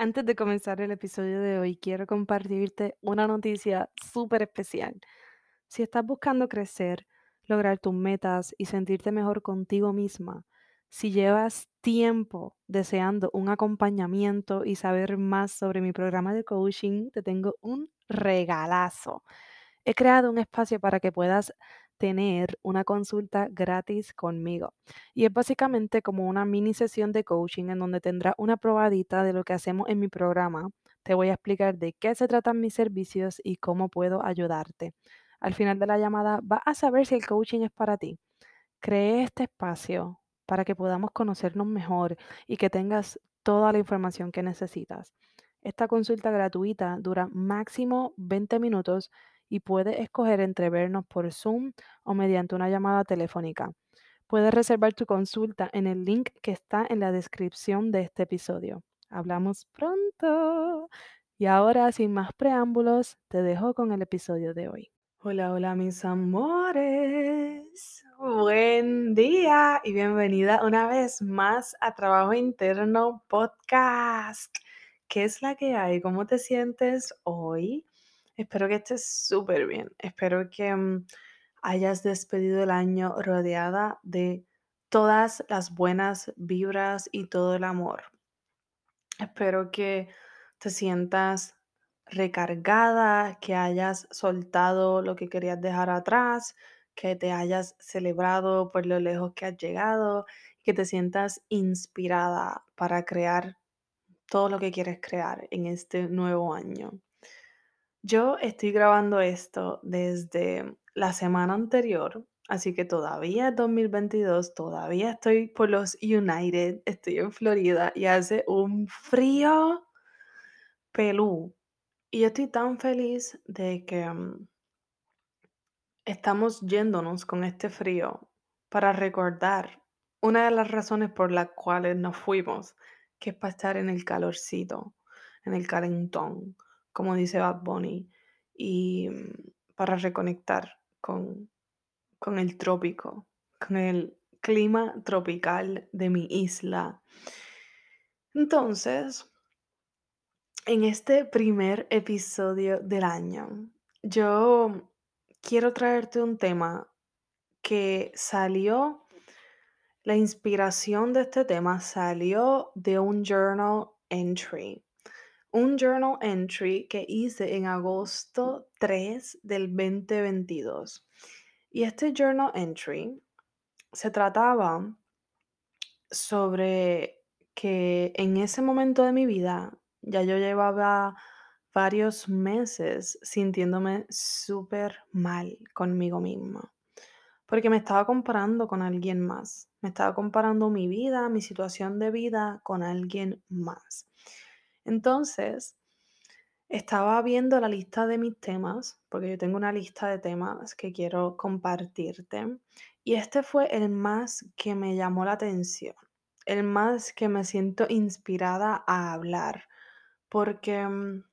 Antes de comenzar el episodio de hoy, quiero compartirte una noticia súper especial. Si estás buscando crecer, lograr tus metas y sentirte mejor contigo misma, si llevas tiempo deseando un acompañamiento y saber más sobre mi programa de coaching, te tengo un regalazo. He creado un espacio para que puedas tener una consulta gratis conmigo. Y es básicamente como una mini sesión de coaching en donde tendrás una probadita de lo que hacemos en mi programa. Te voy a explicar de qué se tratan mis servicios y cómo puedo ayudarte. Al final de la llamada vas a saber si el coaching es para ti. Cree este espacio para que podamos conocernos mejor y que tengas toda la información que necesitas. Esta consulta gratuita dura máximo 20 minutos y puedes escoger entre vernos por Zoom o mediante una llamada telefónica. Puedes reservar tu consulta en el link que está en la descripción de este episodio. Hablamos pronto. Y ahora, sin más preámbulos, te dejo con el episodio de hoy. Hola, hola mis amores. Buen día y bienvenida una vez más a Trabajo Interno Podcast. ¿Qué es la que hay? ¿Cómo te sientes hoy? Espero que estés súper bien. Espero que mm, hayas despedido el año rodeada de todas las buenas vibras y todo el amor. Espero que te sientas recargada, que hayas soltado lo que querías dejar atrás, que te hayas celebrado por lo lejos que has llegado, que te sientas inspirada para crear todo lo que quieres crear en este nuevo año. Yo estoy grabando esto desde la semana anterior, así que todavía es 2022, todavía estoy por los United, estoy en Florida y hace un frío pelú. Y yo estoy tan feliz de que mm, estamos yéndonos con este frío para recordar una de las razones por las cuales nos fuimos, que es para estar en el calorcito, en el calentón, como dice Bad Bunny, y mm, para reconectar con, con el trópico, con el clima tropical de mi isla. Entonces, en este primer episodio del año, yo quiero traerte un tema que salió, la inspiración de este tema salió de un journal entry. Un journal entry que hice en agosto 3 del 2022. Y este journal entry se trataba sobre que en ese momento de mi vida ya yo llevaba varios meses sintiéndome súper mal conmigo misma, porque me estaba comparando con alguien más, me estaba comparando mi vida, mi situación de vida con alguien más. Entonces, estaba viendo la lista de mis temas, porque yo tengo una lista de temas que quiero compartirte, y este fue el más que me llamó la atención, el más que me siento inspirada a hablar porque mm,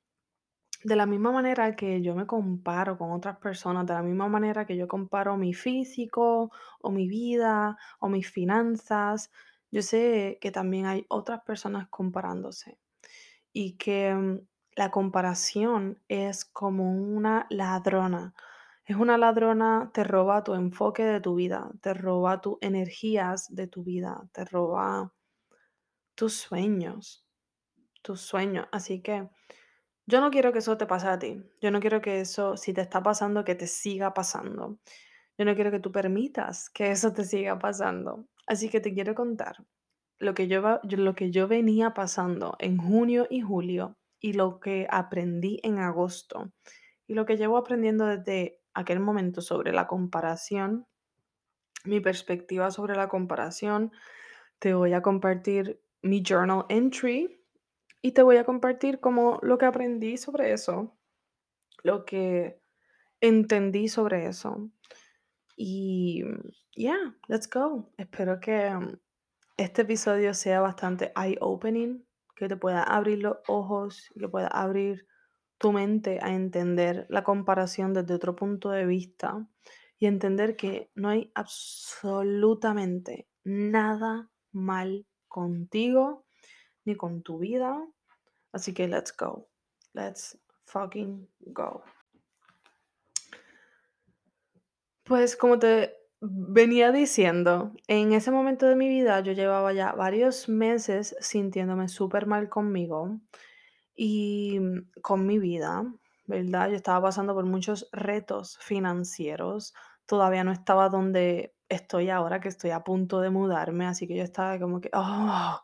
de la misma manera que yo me comparo con otras personas, de la misma manera que yo comparo mi físico o mi vida o mis finanzas, yo sé que también hay otras personas comparándose y que mm, la comparación es como una ladrona. Es una ladrona, te roba tu enfoque de tu vida, te roba tus energías de tu vida, te roba tus sueños tus sueños. Así que Yo no quiero que eso te pase a ti. Yo no quiero que eso, si te está pasando, que te siga pasando. Yo no quiero que tú permitas que eso te siga pasando. Así que te quiero contar lo que yo, lo que yo venía pasando en junio y julio y lo que aprendí en agosto y lo que llevo aprendiendo desde aquel momento sobre la comparación, mi perspectiva sobre la comparación. Te voy a compartir mi journal entry y te voy a compartir como lo que aprendí sobre eso, lo que entendí sobre eso. Y yeah, let's go. Espero que este episodio sea bastante eye-opening, que te pueda abrir los ojos, que pueda abrir tu mente a entender la comparación desde otro punto de vista y entender que no hay absolutamente nada mal contigo ni con tu vida. Así que let's go. Let's fucking go. Pues como te venía diciendo, en ese momento de mi vida yo llevaba ya varios meses sintiéndome súper mal conmigo y mm, con mi vida, ¿verdad? Yo estaba pasando por muchos retos financieros, todavía no estaba donde estoy ahora, que estoy a punto de mudarme, así que yo estaba como que, oh,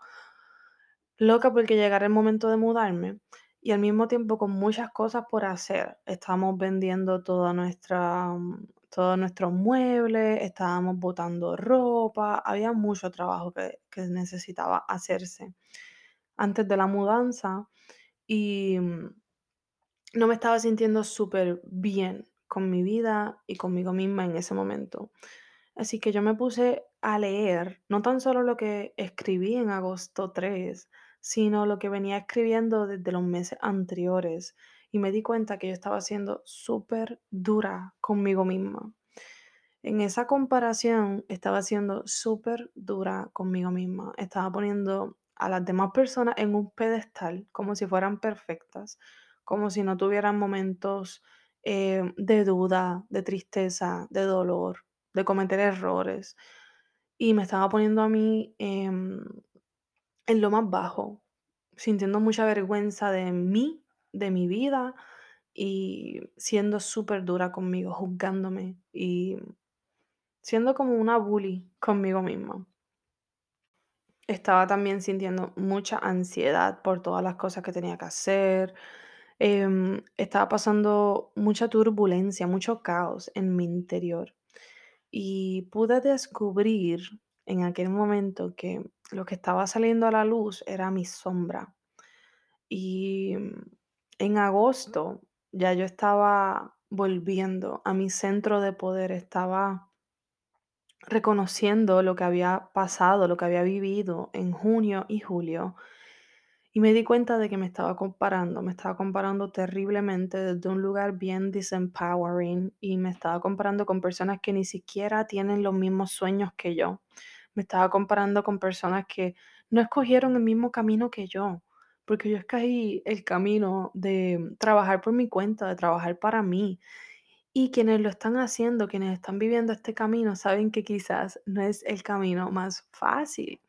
Loca porque llegara el momento de mudarme y al mismo tiempo con muchas cosas por hacer. Estábamos vendiendo toda nuestra, mm, todos nuestros muebles, estábamos botando ropa, había mucho trabajo que, que necesitaba hacerse antes de la mudanza y mm, no me estaba sintiendo súper bien con mi vida y conmigo misma en ese momento. Así que yo me puse a leer no tan solo lo que escribí en agosto 3, sino lo que venía escribiendo desde los meses anteriores. Y me di cuenta que yo estaba siendo súper dura conmigo misma. En esa comparación estaba siendo súper dura conmigo misma. Estaba poniendo a las demás personas en un pedestal como si fueran perfectas, como si no tuvieran momentos eh, de duda, de tristeza, de dolor, de cometer errores. Y me estaba poniendo a mí em, en lo más bajo, sintiendo mucha vergüenza de mí, de mi vida y siendo súper dura conmigo, juzgándome y siendo como una bully conmigo misma. Estaba también sintiendo mucha ansiedad por todas las cosas que tenía que hacer. em, estaba pasando mucha turbulencia, mucho caos en mi interior. Y pude descubrir en aquel momento que lo que estaba saliendo a la luz era mi sombra. Y en agosto ya yo estaba volviendo a mi centro de poder, estaba reconociendo lo que había pasado, lo que había vivido en junio y julio, y me di cuenta de que me estaba comparando, me estaba comparando terriblemente desde un lugar bien disempowering y me estaba comparando con personas que ni siquiera tienen los mismos sueños que yo. Me estaba comparando con personas que no escogieron el mismo camino que yo, porque yo escogí el camino de trabajar por mi cuenta, de trabajar para mí, y quienes lo están haciendo, quienes están viviendo este camino, saben que quizás no es el camino más fácil.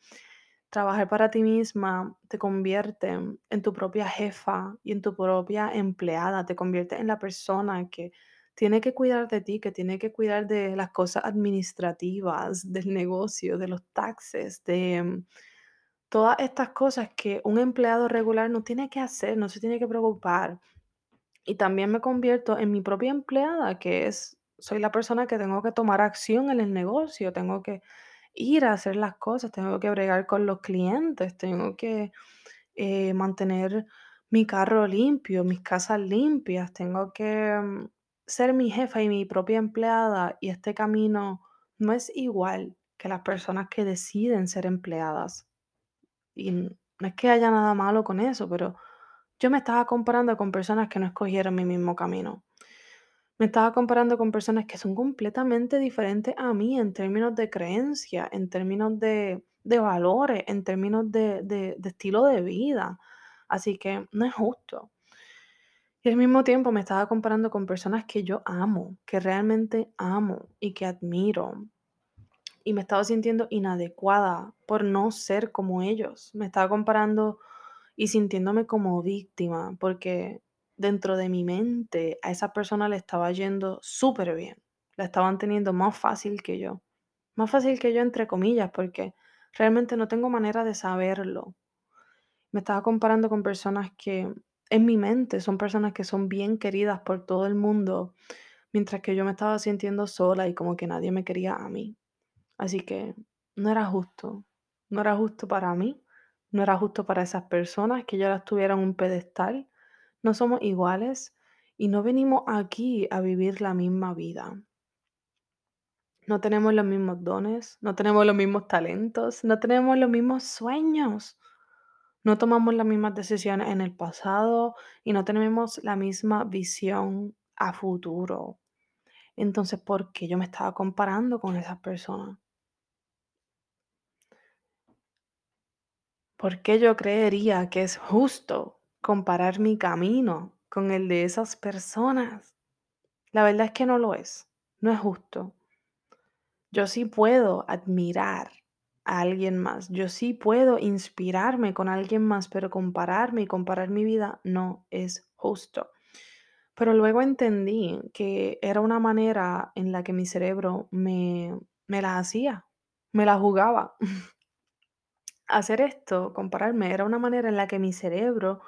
Trabajar para ti misma te convierte en tu propia jefa y en tu propia empleada, te convierte en la persona que tiene que cuidar de ti, que tiene que cuidar de las cosas administrativas, del negocio, de los taxes, de todas estas cosas que un empleado regular no tiene que hacer, no se tiene que preocupar. Y también me convierto en mi propia empleada, que es, soy la persona que tengo que tomar acción en el negocio, tengo que ir a hacer las cosas, tengo que bregar con los clientes, tengo que eh, mantener mi carro limpio, mis casas limpias, tengo que mm, ser mi jefa y mi propia empleada y este camino no es igual que las personas que deciden ser empleadas. Y no es que haya nada malo con eso, pero yo me estaba comparando con personas que no escogieron mi mismo camino. Me estaba comparando con personas que son completamente diferentes a mí en términos de creencia, en términos de, de valores, en términos de, de- de estilo de vida. Así que no es justo. Y al mismo tiempo me estaba comparando con personas que yo amo, que realmente amo y que admiro. Y me estaba sintiendo inadecuada por no ser como ellos. Me estaba comparando y sintiéndome como víctima, porque dentro de mi mente a esa persona le estaba yendo súper bien. La estaban teniendo más fácil que yo. Más fácil que yo, entre comillas, porque realmente no tengo manera de saberlo. Me estaba comparando con personas que en mi mente son personas que son bien queridas por todo el mundo, mientras que yo me estaba sintiendo sola y como que nadie me quería a mí. Así que no era justo. No era justo para mí, no era justo para esas personas que ya las tuvieran un pedestal. No somos iguales y no venimos aquí a vivir la misma vida. No tenemos los mismos dones, no tenemos los mismos talentos, no tenemos los mismos sueños. No tomamos las mismas decisiones en el pasado y no tenemos la misma visión a futuro. Entonces, ¿por qué yo me estaba comparando con esas personas? ¿Por qué yo creería que es justo comparar mi camino con el de esas personas? La verdad es que no lo es, no es justo. Yo sí puedo admirar a alguien más, yo sí puedo inspirarme con alguien más, pero compararme y comparar mi vida no es justo. Pero luego entendí que era una manera en la que mi cerebro me, me la hacía, me la jugaba. Hacer esto, compararme, era una manera en la que mi cerebro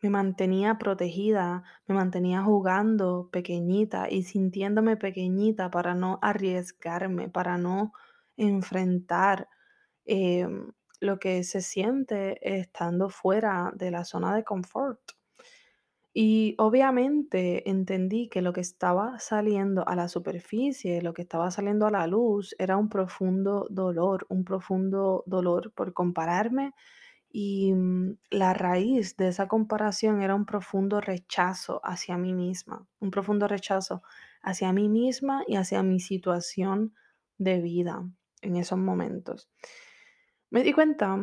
me mantenía protegida, me mantenía jugando pequeñita y sintiéndome pequeñita para no arriesgarme, para no enfrentar em, lo que se siente estando fuera de la zona de confort. Y obviamente entendí que lo que estaba saliendo a la superficie, lo que estaba saliendo a la luz, era un profundo dolor, un profundo dolor por compararme y mm, la raíz de esa comparación era un profundo rechazo hacia mí misma, un profundo rechazo hacia mí misma y hacia mi situación de vida en esos momentos. Me di cuenta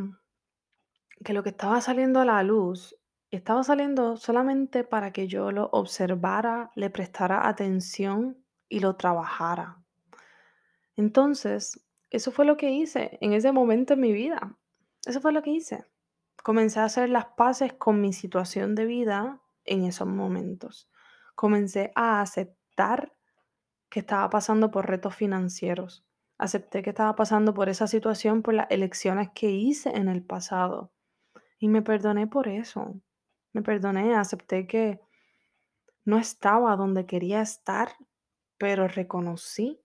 que lo que estaba saliendo a la luz estaba saliendo solamente para que yo lo observara, le prestara atención y lo trabajara. Entonces, eso fue lo que hice en ese momento en mi vida. Eso fue lo que hice. Comencé a hacer las paces con mi situación de vida en esos momentos. Comencé a aceptar que estaba pasando por retos financieros. Acepté que estaba pasando por esa situación por las elecciones que hice en el pasado. Y me perdoné por eso. Me perdoné, acepté que no estaba donde quería estar, pero reconocí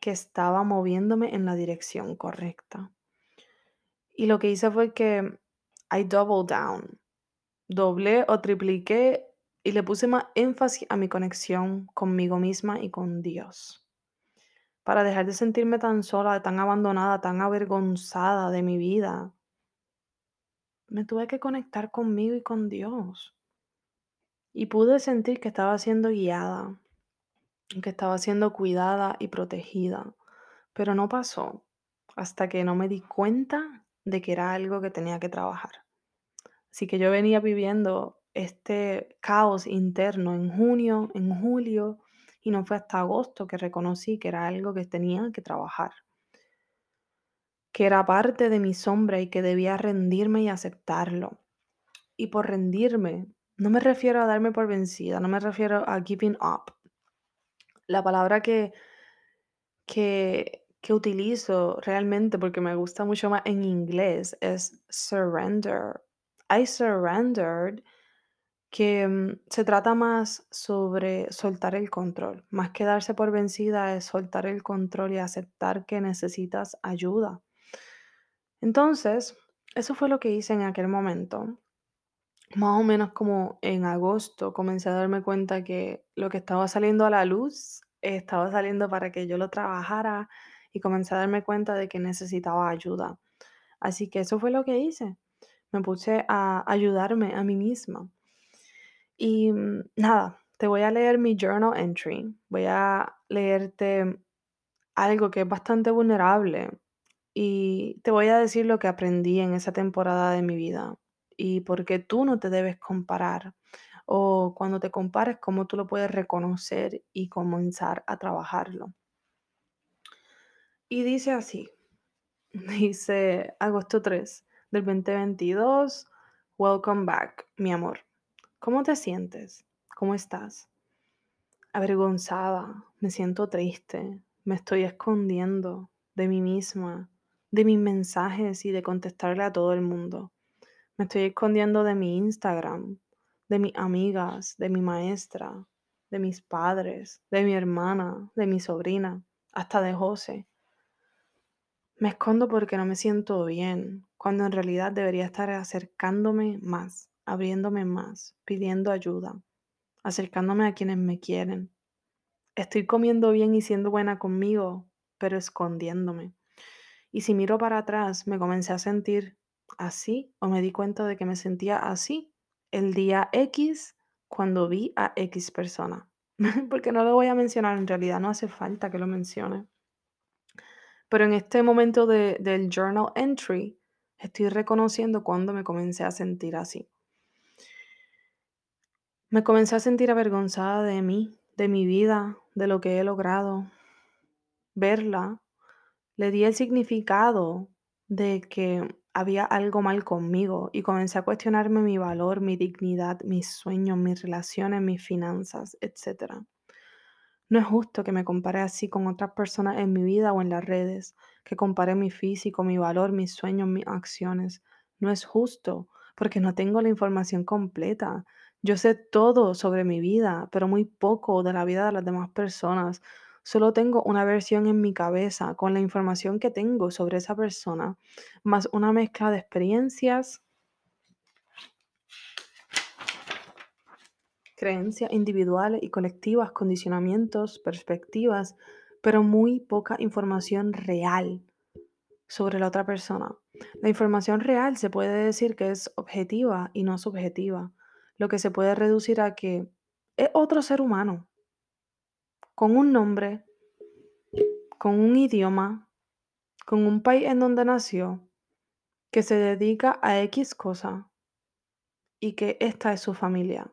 que estaba moviéndome en la dirección correcta. Y lo que hice fue que I double down, doblé o tripliqué y le puse más énfasis a mi conexión conmigo misma y con Dios. Para dejar de sentirme tan sola, tan abandonada, tan avergonzada de mi vida, me tuve que conectar conmigo y con Dios. Y pude sentir que estaba siendo guiada, que estaba siendo cuidada y protegida. Pero no pasó hasta que no me di cuenta de que era algo que tenía que trabajar. Así que yo venía viviendo este caos interno en junio, en julio, y no fue hasta agosto que reconocí que era algo que tenía que trabajar que era parte de mi sombra y que debía rendirme y aceptarlo. Y por rendirme, no me refiero a darme por vencida, no me refiero a giving up. La palabra que, que, utilizo realmente, porque me gusta mucho más en inglés, es surrender. I surrendered, que mm, se trata más sobre soltar el control. Más que darse por vencida es soltar el control y aceptar que necesitas ayuda entonces, eso fue lo que hice en aquel momento. Más o menos como en agosto comencé a darme cuenta que lo que estaba saliendo a la luz estaba saliendo para que yo lo trabajara y comencé a darme cuenta de que necesitaba ayuda. Así que eso fue lo que hice. Me puse a ayudarme a mí misma. Y mm, nada, te voy a leer mi journal entry. Voy a leerte algo que es bastante vulnerable y te voy a decir lo que aprendí en esa temporada de mi vida y por qué tú no te debes comparar. O cuando te compares, cómo tú lo puedes reconocer y comenzar a trabajarlo. Y dice así, dice agosto 3 del 2022, Welcome back, mi amor. ¿Cómo te sientes? ¿Cómo estás? Avergonzada, me siento triste, me estoy escondiendo de mí misma, de mis mensajes y de contestarle a todo el mundo. Me estoy escondiendo de mi Instagram, de mis amigas, de mi maestra, de mis padres, de mi hermana, de mi sobrina, hasta de José. Me escondo porque no me siento bien, cuando en realidad debería estar acercándome más, abriéndome más, pidiendo ayuda, acercándome a quienes me quieren. Estoy comiendo bien y siendo buena conmigo, pero escondiéndome. Y si miro para atrás, me comencé a sentir así o me di cuenta de que me sentía así el día X cuando vi a X persona. Porque no lo voy a mencionar, en realidad no hace falta que lo mencione. Pero en este momento de, del journal entry, estoy reconociendo cuando me comencé a sentir así. Me comencé a sentir avergonzada de mí, de mi vida, de lo que he logrado. Verla, le di el significado de que había algo mal conmigo y comencé a cuestionarme mi valor, mi dignidad, mis sueños, mis relaciones, mis finanzas, etc. No es justo que me compare así con otras personas en mi vida o en las redes, que compare mi físico, mi valor, mis sueños, mis acciones. No es justo porque no tengo la información completa. Yo sé todo sobre mi vida, pero muy poco de la vida de las demás personas. Solo tengo una versión en mi cabeza con la información que tengo sobre esa persona, más una mezcla de experiencias, creencias individuales y colectivas, condicionamientos, perspectivas, pero muy poca información real sobre la otra persona. La información real se puede decir que es objetiva y no subjetiva, lo que se puede reducir a que es otro ser humano, con un nombre, con un idioma, con un país en donde nació, que se dedica a X cosa y que esta es su familia.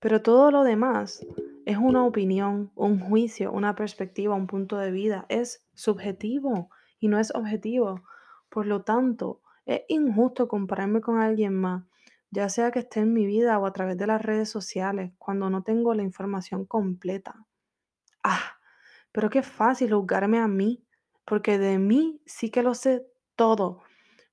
Pero todo lo demás es una opinión, un juicio, una perspectiva, un punto de vida. Es subjetivo y no es objetivo. Por lo tanto, es injusto compararme con alguien más, ya sea que esté en mi vida o a través de las redes sociales, cuando no tengo la información completa. Ah, pero qué fácil juzgarme a mí, porque de mí sí que lo sé todo.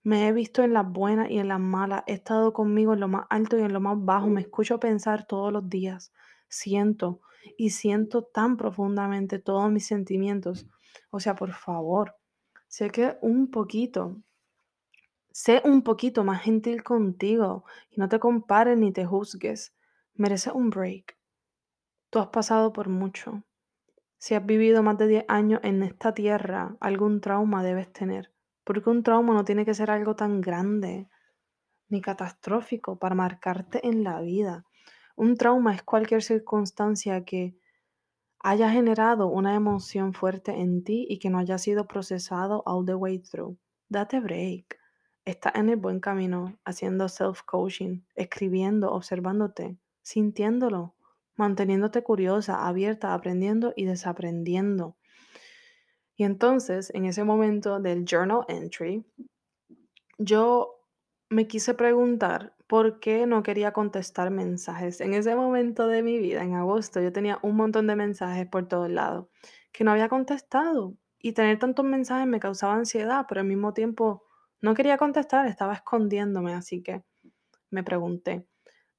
Me he visto en las buenas y en las malas, he estado conmigo en lo más alto y en lo más bajo, me escucho pensar todos los días, siento y siento tan profundamente todos mis sentimientos. O sea, por favor, sé que un poquito, sé un poquito más gentil contigo y no te compares ni te juzgues. Mereces un break. Tú has pasado por mucho. Si has vivido más de 10 años en esta tierra, algún trauma debes tener. Porque un trauma no tiene que ser algo tan grande ni catastrófico para marcarte en la vida. Un trauma es cualquier circunstancia que haya generado una emoción fuerte en ti y que no haya sido procesado all the way through. Date break. Estás en el buen camino, haciendo self-coaching, escribiendo, observándote, sintiéndolo manteniéndote curiosa, abierta, aprendiendo y desaprendiendo. Y entonces, en ese momento del journal entry, yo me quise preguntar por qué no quería contestar mensajes. En ese momento de mi vida, en agosto, yo tenía un montón de mensajes por todos lados que no había contestado. Y tener tantos mensajes me causaba ansiedad, pero al mismo tiempo no quería contestar, estaba escondiéndome. Así que me pregunté,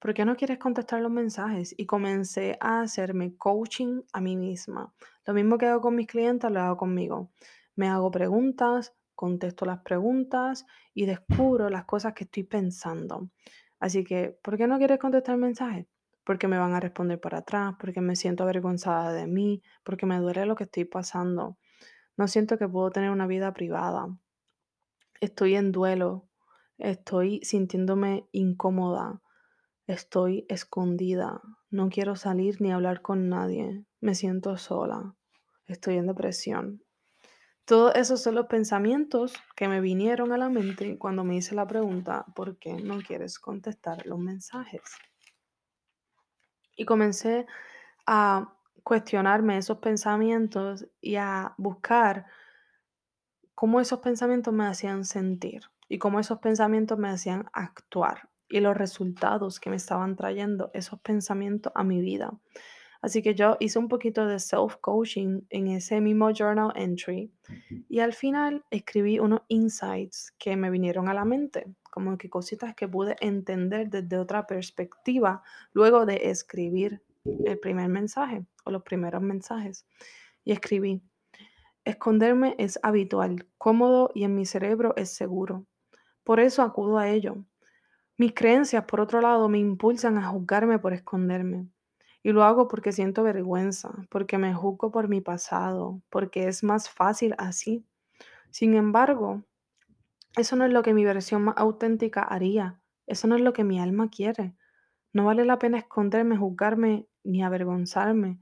¿por qué no quieres contestar los mensajes? Y comencé a hacerme coaching a mí misma. Lo mismo que hago con mis clientes, lo hago conmigo. Me hago preguntas, contesto las preguntas y descubro las cosas que estoy pensando. Así que, ¿por qué no quieres contestar el mensaje? Porque me van a responder por atrás, porque me siento avergonzada de mí, porque me duele lo que estoy pasando. No siento que puedo tener una vida privada. Estoy en duelo. Estoy sintiéndome incómoda. Estoy escondida, no quiero salir ni hablar con nadie, me siento sola, estoy en depresión. Todos esos son los pensamientos que me vinieron a la mente cuando me hice la pregunta, ¿por qué no quieres contestar los mensajes? Y comencé a cuestionarme esos pensamientos y a buscar cómo esos pensamientos me hacían sentir y cómo esos pensamientos me hacían actuar. Y los resultados que me estaban trayendo esos pensamientos a mi vida. Así que yo hice un poquito de self-coaching en ese mismo journal entry y al final escribí unos insights que me vinieron a la mente, como que cositas que pude entender desde otra perspectiva luego de escribir el primer mensaje o los primeros mensajes. Y escribí, esconderme es habitual, cómodo y en mi cerebro es seguro. Por eso acudo a ello. Mis creencias, por otro lado, me impulsan a juzgarme por esconderme. Y lo hago porque siento vergüenza, porque me juzgo por mi pasado, porque es más fácil así. Sin embargo, eso no es lo que mi versión más auténtica haría. Eso no es lo que mi alma quiere. No vale la pena esconderme, juzgarme ni avergonzarme,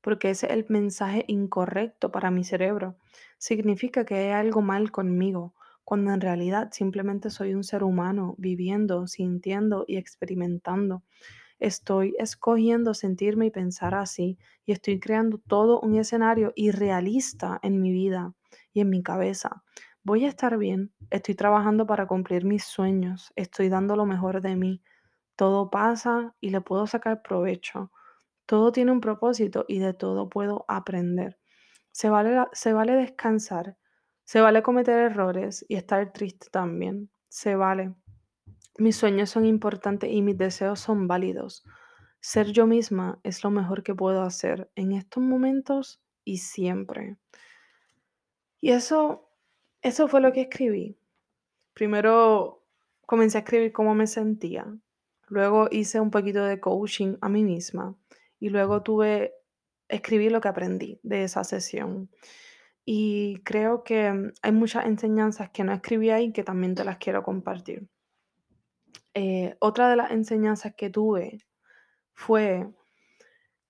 porque ese es el mensaje incorrecto para mi cerebro. Significa que hay algo mal conmigo, cuando en realidad simplemente soy un ser humano viviendo, sintiendo y experimentando. Estoy escogiendo sentirme y pensar así y estoy creando todo un escenario irrealista en mi vida y en mi cabeza. Voy a estar bien, estoy trabajando para cumplir mis sueños, estoy dando lo mejor de mí. Todo pasa y le puedo sacar provecho. Todo tiene un propósito y de todo puedo aprender. Se vale, se vale descansar, se vale cometer errores y estar triste también. Se vale. Mis sueños son importantes y mis deseos son válidos. Ser yo misma es lo mejor que puedo hacer en estos momentos y siempre. Y eso, eso fue lo que escribí. Primero comencé a escribir cómo me sentía. Luego hice un poquito de coaching a mí misma. Y luego tuve, escribí lo que aprendí de esa sesión. Y creo que hay muchas enseñanzas que no escribí ahí que también te las quiero compartir. Eh, otra de las enseñanzas que tuve fue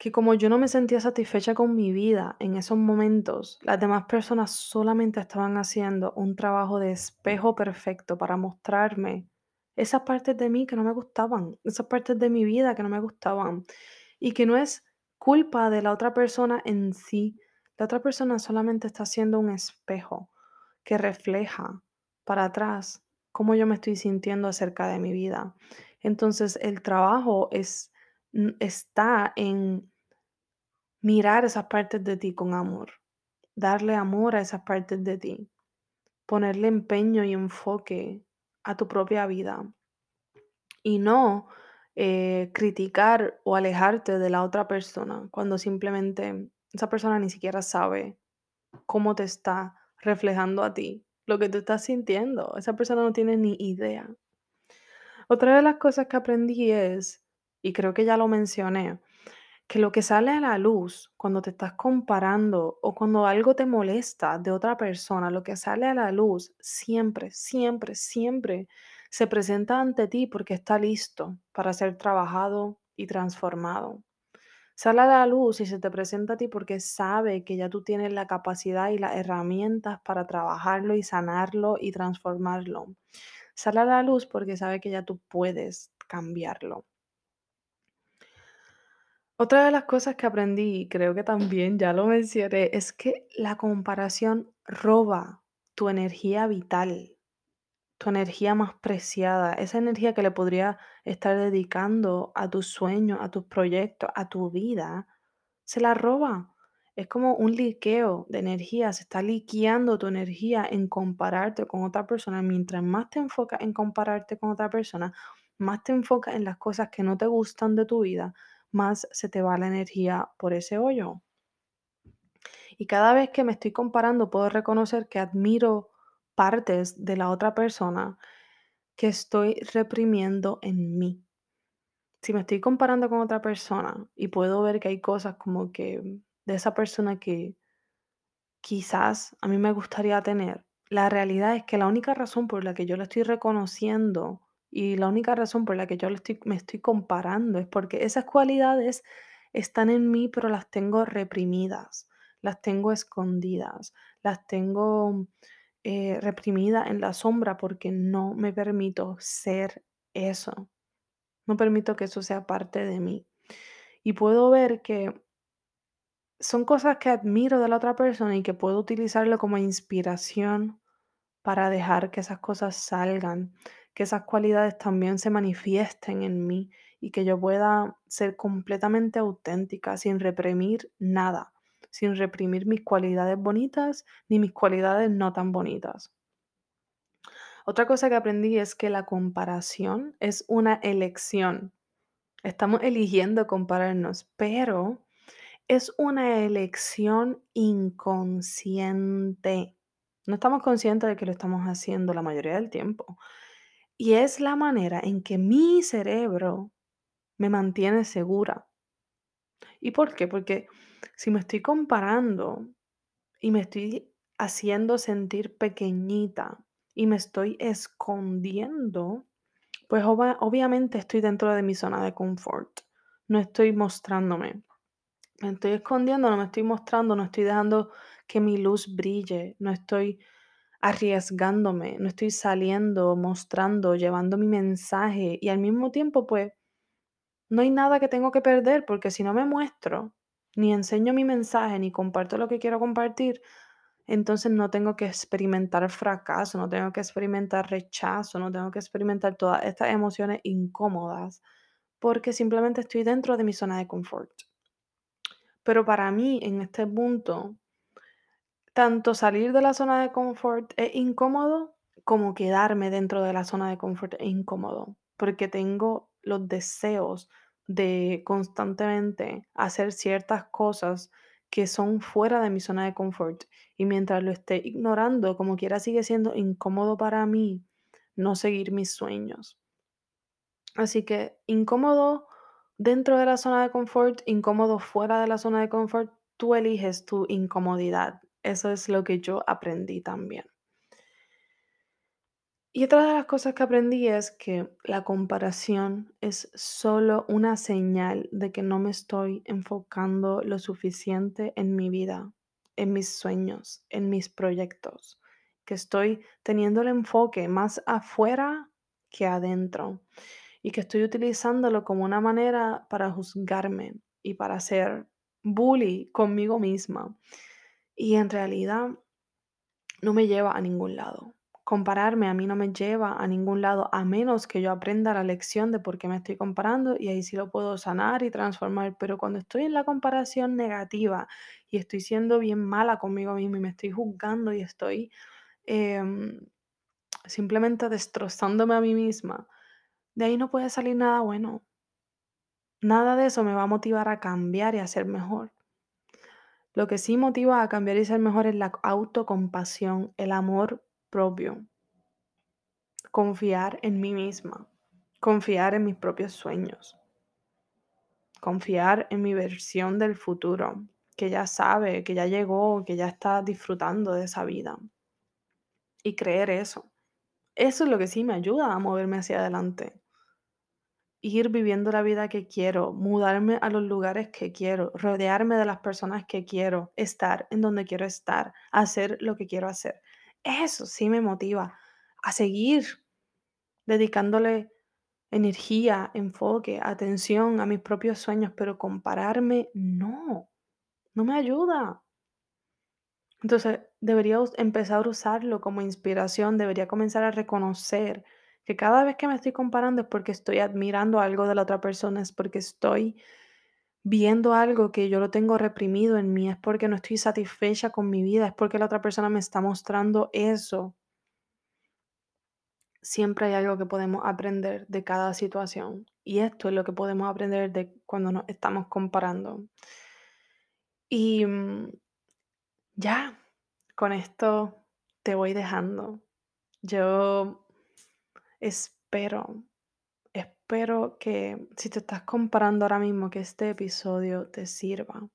que como yo no me sentía satisfecha con mi vida en esos momentos, las demás personas solamente estaban haciendo un trabajo de espejo perfecto para mostrarme esas partes de mí que no me gustaban, esas partes de mi vida que no me gustaban y que no es culpa de la otra persona en sí. La otra persona solamente está haciendo un espejo que refleja para atrás cómo yo me estoy sintiendo acerca de mi vida. Entonces el trabajo es, está en mirar esas partes de ti con amor, darle amor a esas partes de ti, ponerle empeño y enfoque a tu propia vida y no eh, criticar o alejarte de la otra persona cuando simplemente esa persona ni siquiera sabe cómo te está reflejando a ti lo que tú estás sintiendo. Esa persona no tiene ni idea. Otra de las cosas que aprendí es, y creo que ya lo mencioné, que lo que sale a la luz cuando te estás comparando o cuando algo te molesta de otra persona, lo que sale a la luz siempre, siempre, siempre se presenta ante ti porque está listo para ser trabajado y transformado. Sale a la luz y se te presenta a ti porque sabe que ya tú tienes la capacidad y las herramientas para trabajarlo y sanarlo y transformarlo. Sale a la luz porque sabe que ya tú puedes cambiarlo. Otra de las cosas que aprendí, y creo que también ya lo mencioné, es que la comparación roba tu energía vital tu energía más preciada, esa energía que le podría estar dedicando a tus sueños, a tus proyectos, a tu vida, se la roba. Es como un liqueo de energía, se está liqueando tu energía en compararte con otra persona. Mientras más te enfocas en compararte con otra persona, más te enfocas en las cosas que no te gustan de tu vida, más se te va la energía por ese hoyo. Y cada vez que me estoy comparando, puedo reconocer que admiro partes de la otra persona que estoy reprimiendo en mí. Si me estoy comparando con otra persona y puedo ver que hay cosas como que de esa persona que quizás a mí me gustaría tener, la realidad es que la única razón por la que yo lo estoy reconociendo y la única razón por la que yo estoy, me estoy comparando es porque esas cualidades están en mí, pero las tengo reprimidas, las tengo escondidas, las tengo eh, reprimida en la sombra porque no me permito ser eso. No permito que eso sea parte de mí. Y puedo ver que son cosas que admiro de la otra persona y que puedo utilizarlo como inspiración para dejar que esas cosas salgan, que esas cualidades también se manifiesten en mí y que yo pueda ser completamente auténtica sin reprimir nada, sin reprimir mis cualidades bonitas ni mis cualidades no tan bonitas. Otra cosa que aprendí es que la comparación es una elección. Estamos eligiendo compararnos, pero es una elección inconsciente. No estamos conscientes de que lo estamos haciendo la mayoría del tiempo. Y es la manera en que mi cerebro me mantiene segura. ¿Y por qué? Porque si me estoy comparando y me estoy haciendo sentir pequeñita y me estoy escondiendo, pues obviamente estoy dentro de mi zona de confort. No estoy mostrándome. Me estoy escondiendo, no me estoy mostrando, no estoy dejando que mi luz brille, no estoy arriesgándome, no estoy saliendo, mostrando, llevando mi mensaje y al mismo tiempo pues no hay nada que tengo que perder porque si no me muestro, ni enseño mi mensaje, ni comparto lo que quiero compartir, entonces no tengo que experimentar fracaso, no tengo que experimentar rechazo, no tengo que experimentar todas estas emociones incómodas porque simplemente estoy dentro de mi zona de confort. Pero para mí, en este punto, tanto salir de la zona de confort es incómodo como quedarme dentro de la zona de confort es incómodo, porque tengo los deseos de constantemente hacer ciertas cosas que son fuera de mi zona de confort. Y mientras lo esté ignorando, como quiera, sigue siendo incómodo para mí no seguir mis sueños. Así que incómodo dentro de la zona de confort, incómodo fuera de la zona de confort, tú eliges tu incomodidad. Eso es lo que yo aprendí también. Y otra de las cosas que aprendí es que la comparación es solo una señal de que no me estoy enfocando lo suficiente en mi vida, en mis sueños, en mis proyectos, que estoy teniendo el enfoque más afuera que adentro y que estoy utilizándolo como una manera para juzgarme y para ser bully conmigo misma. Y en realidad no me lleva a ningún lado. Compararme a mí no me lleva a ningún lado a menos que yo aprenda la lección de por qué me estoy comparando y ahí sí lo puedo sanar y transformar. Pero cuando estoy en la comparación negativa y estoy siendo bien mala conmigo misma y me estoy juzgando y estoy em, simplemente destrozándome a mí misma, de ahí no puede salir nada bueno. Nada de eso me va a motivar a cambiar y a ser mejor. Lo que sí motiva a cambiar y ser mejor es la autocompasión, el amor propio. Confiar en mí misma, confiar en mis propios sueños, confiar en mi versión del futuro, que ya sabe, que ya llegó, que ya está disfrutando de esa vida. Y creer eso. Eso es lo que sí me ayuda a moverme hacia adelante ir viviendo la vida que quiero, mudarme a los lugares que quiero, rodearme de las personas que quiero, estar en donde quiero estar, hacer lo que quiero hacer. Eso sí me motiva a seguir dedicándole energía, enfoque, atención a mis propios sueños, pero compararme no, no me ayuda. Entonces, debería empezar a usarlo como inspiración, debería comenzar a reconocer que cada vez que me estoy comparando es porque estoy admirando algo de la otra persona, es porque estoy viendo algo que yo lo tengo reprimido en mí, es porque no estoy satisfecha con mi vida, es porque la otra persona me está mostrando eso. Siempre hay algo que podemos aprender de cada situación y esto es lo que podemos aprender de cuando nos estamos comparando. Y mm, ya, con esto te voy dejando. Yo Espero, espero que si te estás comparando ahora mismo, que este episodio te sirva.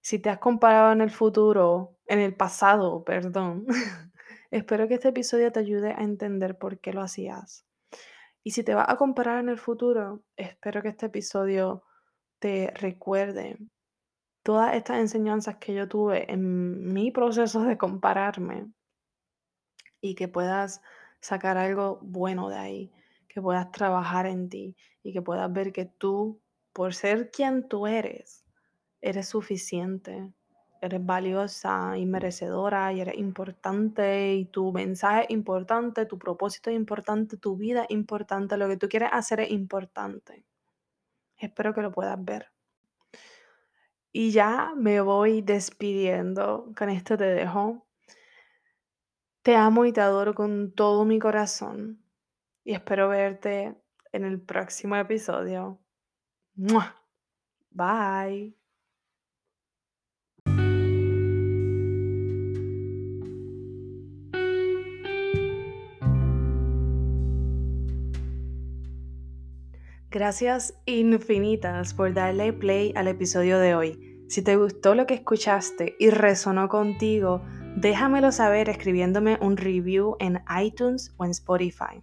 Si te has comparado en el futuro, en el pasado, perdón, espero que este episodio te ayude a entender por qué lo hacías. Y si te vas a comparar en el futuro, espero que este episodio te recuerde todas estas enseñanzas que yo tuve en mi proceso de compararme y que puedas sacar algo bueno de ahí, que puedas trabajar en ti y que puedas ver que tú, por ser quien tú eres, eres suficiente, eres valiosa y merecedora y eres importante y tu mensaje es importante, tu propósito es importante, tu vida es importante, lo que tú quieres hacer es importante. Espero que lo puedas ver. Y ya me voy despidiendo. Con esto te dejo. Te amo y te adoro con todo mi corazón. Y espero verte en el próximo episodio. Bye. Gracias infinitas por darle play al episodio de hoy. Si te gustó lo que escuchaste y resonó contigo, déjamelo saber escribiéndome un review en iTunes o en Spotify.